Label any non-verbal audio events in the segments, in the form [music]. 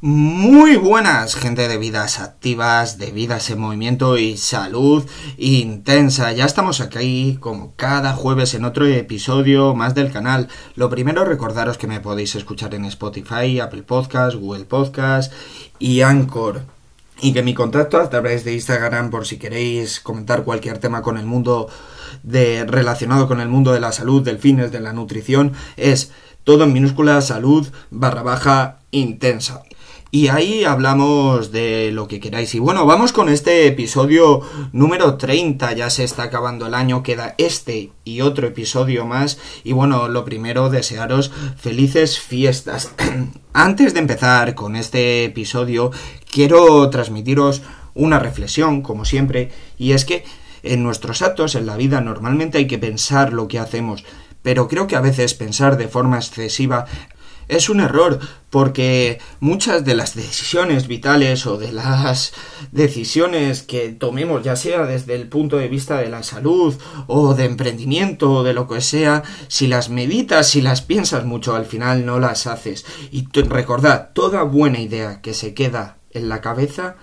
Muy buenas, gente de vidas activas, de vidas en movimiento y salud intensa. Ya estamos aquí como cada jueves en otro episodio más del canal. Lo primero recordaros que me podéis escuchar en Spotify, Apple Podcast, Google Podcast y Anchor. Y que mi contacto a través de Instagram por si queréis comentar cualquier tema con el mundo de relacionado con el mundo de la salud, del fines, de la nutrición es todo en minúscula salud barra baja intensa. Y ahí hablamos de lo que queráis. Y bueno, vamos con este episodio número 30. Ya se está acabando el año. Queda este y otro episodio más. Y bueno, lo primero, desearos felices fiestas. [clears throat] Antes de empezar con este episodio, quiero transmitiros una reflexión, como siempre. Y es que en nuestros actos, en la vida, normalmente hay que pensar lo que hacemos. Pero creo que a veces pensar de forma excesiva es un error porque muchas de las decisiones vitales o de las decisiones que tomemos, ya sea desde el punto de vista de la salud o de emprendimiento o de lo que sea, si las meditas, si las piensas mucho, al final no las haces. Y recordad, toda buena idea que se queda en la cabeza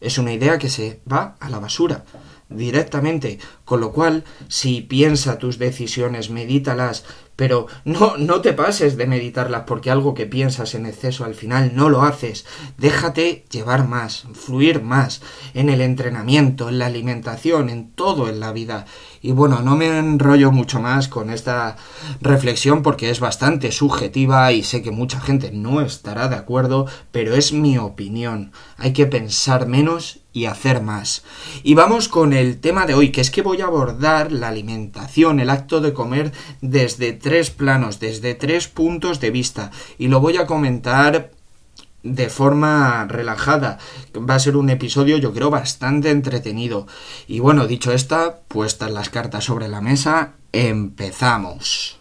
es una idea que se va a la basura directamente, con lo cual, si piensa tus decisiones, medítalas, pero no, no te pases de meditarlas porque algo que piensas en exceso al final no lo haces. Déjate llevar más, fluir más en el entrenamiento, en la alimentación, en todo en la vida. Y bueno, no me enrollo mucho más con esta reflexión porque es bastante subjetiva y sé que mucha gente no estará de acuerdo, pero es mi opinión. Hay que pensar menos y hacer más. Y vamos con el tema de hoy, que es que voy a abordar la alimentación, el acto de comer desde tres planos, desde tres puntos de vista. Y lo voy a comentar de forma relajada. Va a ser un episodio yo creo bastante entretenido. Y bueno, dicho esta, puestas las cartas sobre la mesa, empezamos.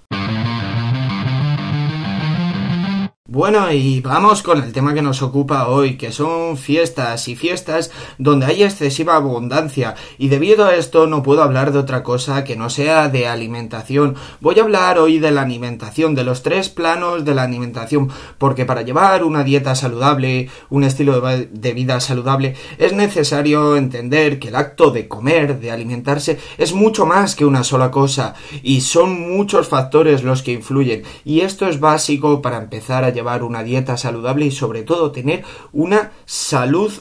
Bueno, y vamos con el tema que nos ocupa hoy, que son fiestas y fiestas donde hay excesiva abundancia, y debido a esto no puedo hablar de otra cosa que no sea de alimentación. Voy a hablar hoy de la alimentación, de los tres planos de la alimentación, porque para llevar una dieta saludable, un estilo de vida saludable, es necesario entender que el acto de comer, de alimentarse, es mucho más que una sola cosa, y son muchos factores los que influyen, y esto es básico para empezar a llevar una dieta saludable y sobre todo tener una salud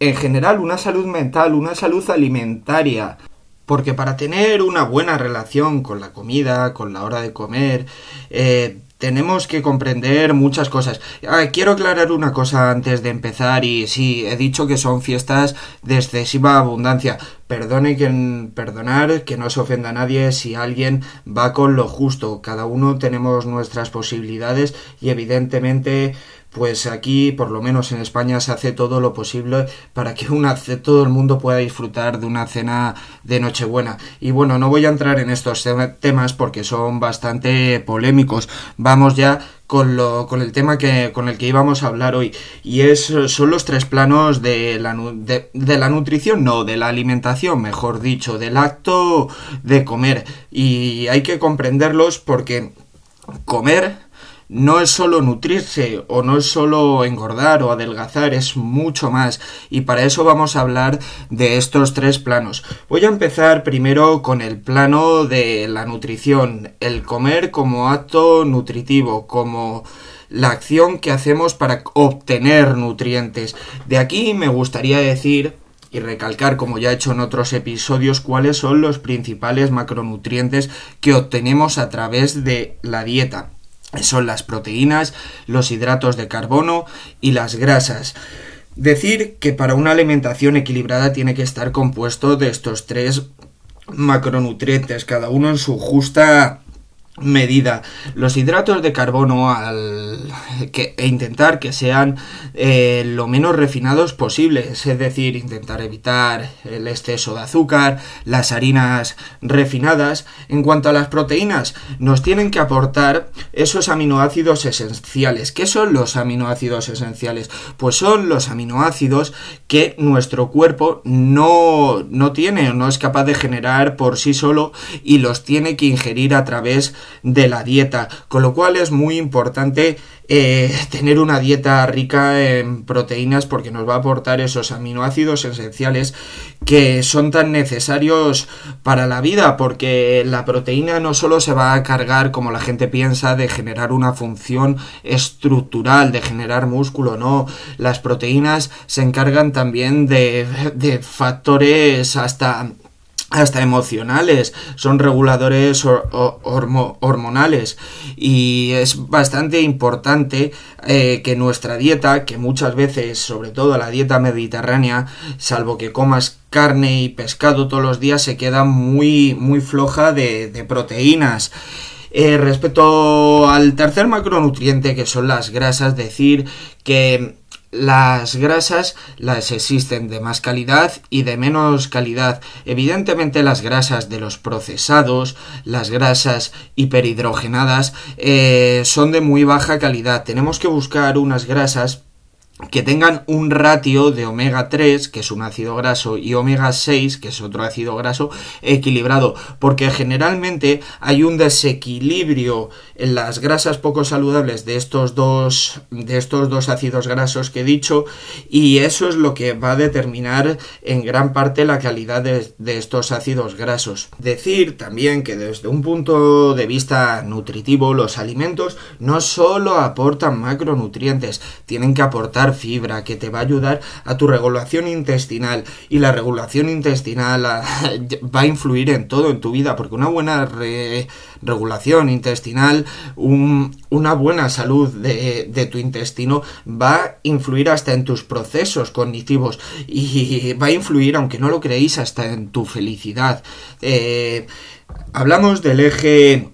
en general, una salud mental, una salud alimentaria. Porque para tener una buena relación con la comida, con la hora de comer, eh, tenemos que comprender muchas cosas. Ah, quiero aclarar una cosa antes de empezar y sí, he dicho que son fiestas de excesiva abundancia. Perdone que, perdonar que no se ofenda a nadie si alguien va con lo justo. Cada uno tenemos nuestras posibilidades y evidentemente pues aquí, por lo menos en España, se hace todo lo posible para que una, todo el mundo pueda disfrutar de una cena de Nochebuena. Y bueno, no voy a entrar en estos temas porque son bastante polémicos. Vamos ya con, lo, con el tema que, con el que íbamos a hablar hoy. Y es, son los tres planos de la, de, de la nutrición, no, de la alimentación, mejor dicho, del acto de comer. Y hay que comprenderlos porque comer no es solo nutrirse o no es solo engordar o adelgazar, es mucho más. Y para eso vamos a hablar de estos tres planos. Voy a empezar primero con el plano de la nutrición, el comer como acto nutritivo, como la acción que hacemos para obtener nutrientes. De aquí me gustaría decir y recalcar, como ya he hecho en otros episodios, cuáles son los principales macronutrientes que obtenemos a través de la dieta son las proteínas, los hidratos de carbono y las grasas. Decir que para una alimentación equilibrada tiene que estar compuesto de estos tres macronutrientes, cada uno en su justa medida. Los hidratos de carbono al que, e intentar que sean eh, lo menos refinados posibles es decir intentar evitar el exceso de azúcar las harinas refinadas. En cuanto a las proteínas nos tienen que aportar esos aminoácidos esenciales. ¿qué son los aminoácidos esenciales? pues son los aminoácidos que nuestro cuerpo no, no tiene no es capaz de generar por sí solo y los tiene que ingerir a través la dieta, con lo cual es muy importante eh, tener una dieta rica en proteínas porque nos va a aportar esos aminoácidos esenciales que son tan necesarios para la vida porque la proteína no solo se va a cargar como la gente piensa de generar una función estructural, de generar músculo, no, las proteínas se encargan también de, de factores hasta hasta emocionales, son reguladores hormonales y es bastante importante eh, que nuestra dieta, que muchas veces, sobre todo la dieta mediterránea, salvo que comas carne y pescado todos los días, se queda muy, muy floja de, proteínas. Eh, respecto al tercer macronutriente, que son las grasas, decir que las grasas las existen de más calidad y de menos calidad. Evidentemente las grasas de los procesados, las grasas hiperhidrogenadas, eh, son de muy baja calidad. Tenemos que buscar unas grasas que tengan un ratio de omega 3, que es un ácido graso, y omega 6, que es otro ácido graso, equilibrado, porque generalmente hay un desequilibrio en las grasas poco saludables de estos dos de estos dos ácidos grasos que he dicho y eso es lo que va a determinar en gran parte la calidad de, de estos ácidos grasos. Decir también que desde un punto de vista nutritivo los alimentos no solo aportan macronutrientes, tienen que aportar fibra que te va a ayudar a tu regulación intestinal. Y la regulación intestinal [laughs] va a influir en todo en tu vida porque una buena regulación intestinal una buena salud de, tu intestino va a influir hasta en tus procesos cognitivos. Y [laughs] va a influir aunque no lo creéis hasta en tu felicidad. Eh, hablamos del eje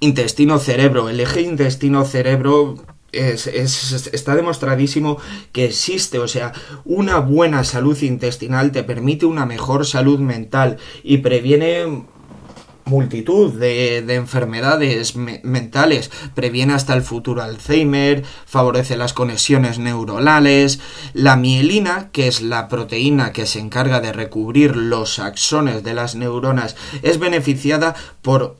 intestino-cerebro. El eje intestino-cerebro es, está demostradísimo que existe, o sea, una buena salud intestinal te permite una mejor salud mental y previene multitud de, enfermedades mentales, previene hasta el futuro Alzheimer, favorece las conexiones neuronales, la mielina, que es la proteína que se encarga de recubrir los axones de las neuronas, es beneficiada por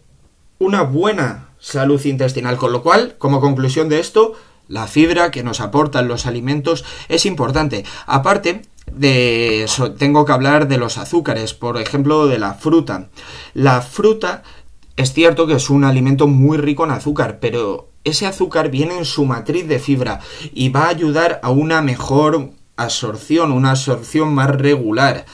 una buena salud intestinal. Con lo cual, como conclusión de esto, la fibra que nos aportan los alimentos es importante. Aparte de tengo que hablar de los azúcares, por ejemplo, de la fruta. La fruta es cierto que es un alimento muy rico en azúcar, pero ese azúcar viene en su matriz de fibra y va a ayudar a una mejor absorción, una absorción más regular.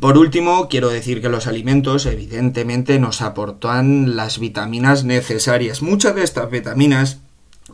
Por último, quiero decir que los alimentos evidentemente nos aportan las vitaminas necesarias. Muchas de estas vitaminas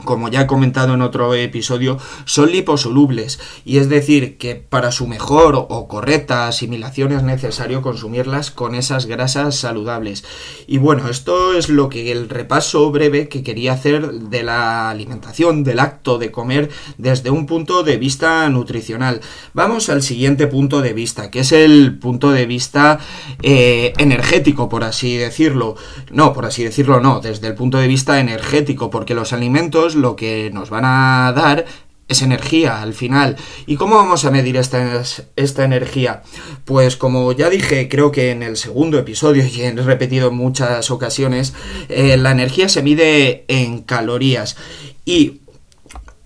como ya he comentado en otro episodio, son liposolubles y es decir que para su mejor o correcta asimilación es necesario consumirlas con esas grasas saludables. Y bueno, esto es lo que el repaso breve que quería hacer de la alimentación, del acto de comer desde un punto de vista nutricional. Vamos al siguiente punto de vista, que es el punto de vista eh, energético, por así decirlo. No, por así decirlo, no, desde el punto de vista energético, porque los alimentos lo que nos van a dar es energía al final. ¿Y cómo vamos a medir esta, esta, energía? Pues como ya dije, creo que en el segundo episodio y he repetido en muchas ocasiones, eh, la energía se mide en calorías. Y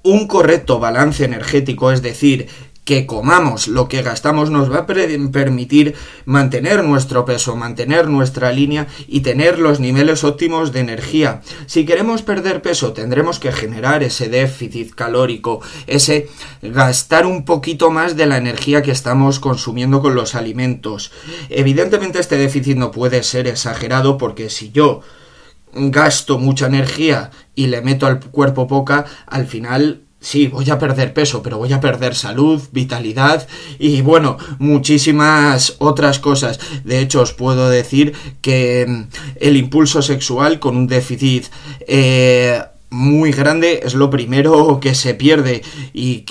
un correcto balance energético, es decir, que comamos lo que gastamos nos va a permitir mantener nuestro peso, mantener nuestra línea y tener los niveles óptimos de energía. Si queremos perder peso tendremos que generar ese déficit calórico, ese gastar un poquito más de la energía que estamos consumiendo con los alimentos. Evidentemente este déficit no puede ser exagerado porque si yo gasto mucha energía y le meto al cuerpo poca, al final sí, voy a perder peso, pero voy a perder salud, vitalidad y bueno, muchísimas otras cosas. De hecho, os puedo decir que mm, el impulso sexual con un déficit eh, muy grande es lo primero que se pierde y,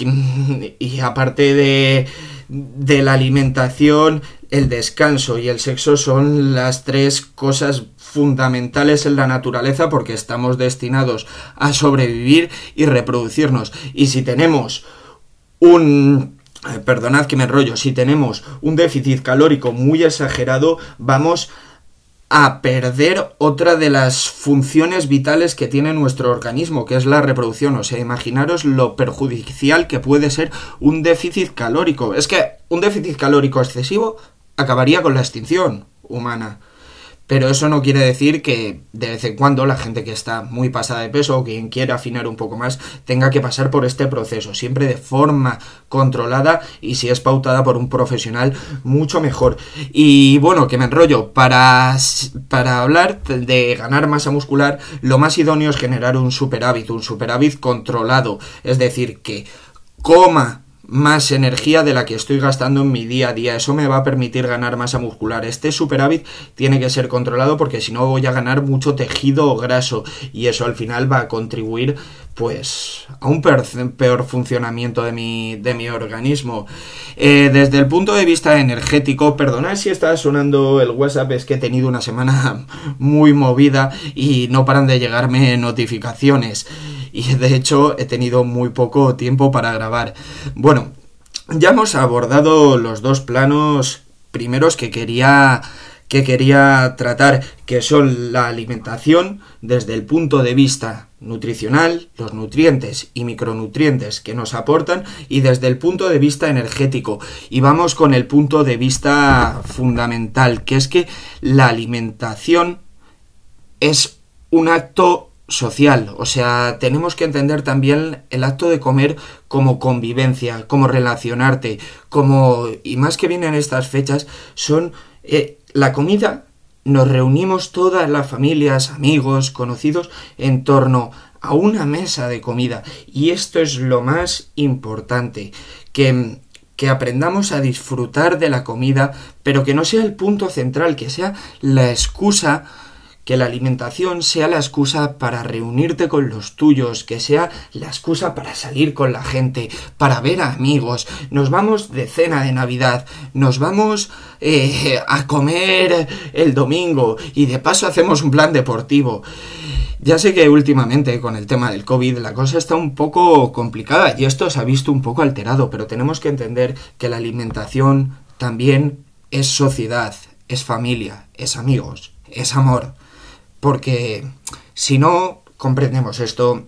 y aparte de, de la alimentación, el descanso y el sexo son las tres cosas fundamentales en la naturaleza porque estamos destinados a sobrevivir y reproducirnos. Y si tenemos un eh, perdonad que me enrollo, si tenemos un déficit calórico muy exagerado, vamos a perder otra de las funciones vitales que tiene nuestro organismo, que es la reproducción. O sea, imaginaros lo perjudicial que puede ser un déficit calórico. Es que un déficit calórico excesivo acabaría con la extinción humana. Pero eso no quiere decir que de vez en cuando la gente que está muy pasada de peso o quien quiera afinar un poco más tenga que pasar por este proceso, siempre de forma controlada y si es pautada por un profesional mucho mejor. Y bueno, que me enrollo, para, para hablar de ganar masa muscular, lo más idóneo es generar un superávit, un superávit controlado, es decir, que coma más energía de la que estoy gastando en mi día a día. Eso me va a permitir ganar masa muscular. Este superávit tiene que ser controlado porque si no voy a ganar mucho tejido graso y eso al final va a contribuir pues a un peor funcionamiento de mi, de mi organismo. Eh, desde el punto de vista energético, perdonad si está sonando el WhatsApp, es que he tenido una semana [laughs] muy movida y no paran de llegarme notificaciones y de hecho he tenido muy poco tiempo para grabar. Bueno, ya hemos abordado los dos planos primeros que quería que quería tratar, que son la alimentación desde el punto de vista nutricional, los nutrientes y micronutrientes que nos aportan, y desde el punto de vista energético. Y vamos con el punto de vista fundamental, que es que la alimentación es un acto social. O sea, tenemos que entender también el acto de comer como convivencia, como relacionarte, como... Y más que vienen estas fechas, son... Eh, la comida, nos reunimos todas las familias, amigos, conocidos, en torno a una mesa de comida. Y esto es lo más importante, que que aprendamos a disfrutar de la comida, pero que no sea el punto central, que sea la excusa que la alimentación sea la excusa para reunirte con los tuyos, que sea la excusa para salir con la gente, para ver a amigos, nos vamos de cena de Navidad, nos vamos eh, a comer el domingo y de paso hacemos un plan deportivo. Ya sé que últimamente con el tema del COVID la cosa está un poco complicada y esto se ha visto un poco alterado, pero tenemos que entender que la alimentación también es sociedad, es familia, es amigos, es amor porque si no comprendemos esto,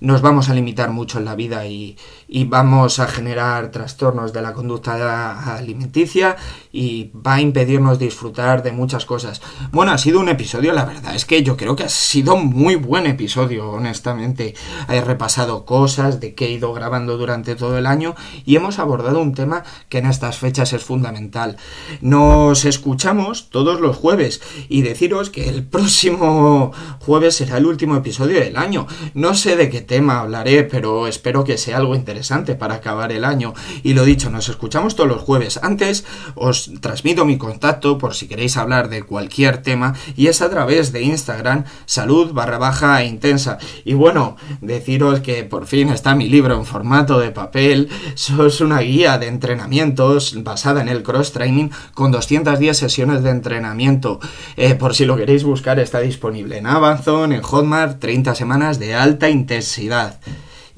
nos vamos a limitar mucho en la vida y, y vamos a generar trastornos de la conducta alimenticia y va a impedirnos disfrutar de muchas cosas. Bueno, ha sido un episodio, la verdad es que yo creo que ha sido muy buen episodio, honestamente. He repasado cosas de que he ido grabando durante todo el año y hemos abordado un tema que en estas fechas es fundamental. Nos escuchamos todos los jueves y deciros que el próximo jueves será el último episodio del año. No sé de qué tema hablaré, pero espero que sea algo interesante para acabar el año. Y lo dicho, nos escuchamos todos los jueves. Antes os transmito mi contacto por si queréis hablar de cualquier tema y es a través de Instagram salud barra baja e intensa. Y bueno, deciros que por fin está mi libro en formato de papel. Es una guía de entrenamientos basada en el cross training con 210 sesiones de entrenamiento. Eh, por si lo queréis buscar está disponible en Amazon, en Hotmart, 30 semanas de alta intensidad.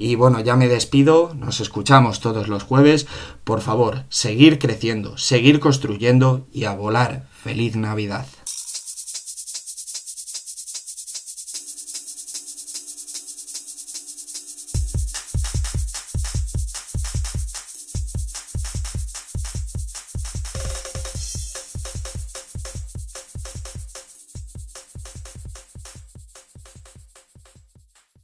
Y bueno, ya me despido, nos escuchamos todos los jueves. Por favor, seguir creciendo, seguir construyendo y a volar. Feliz Navidad.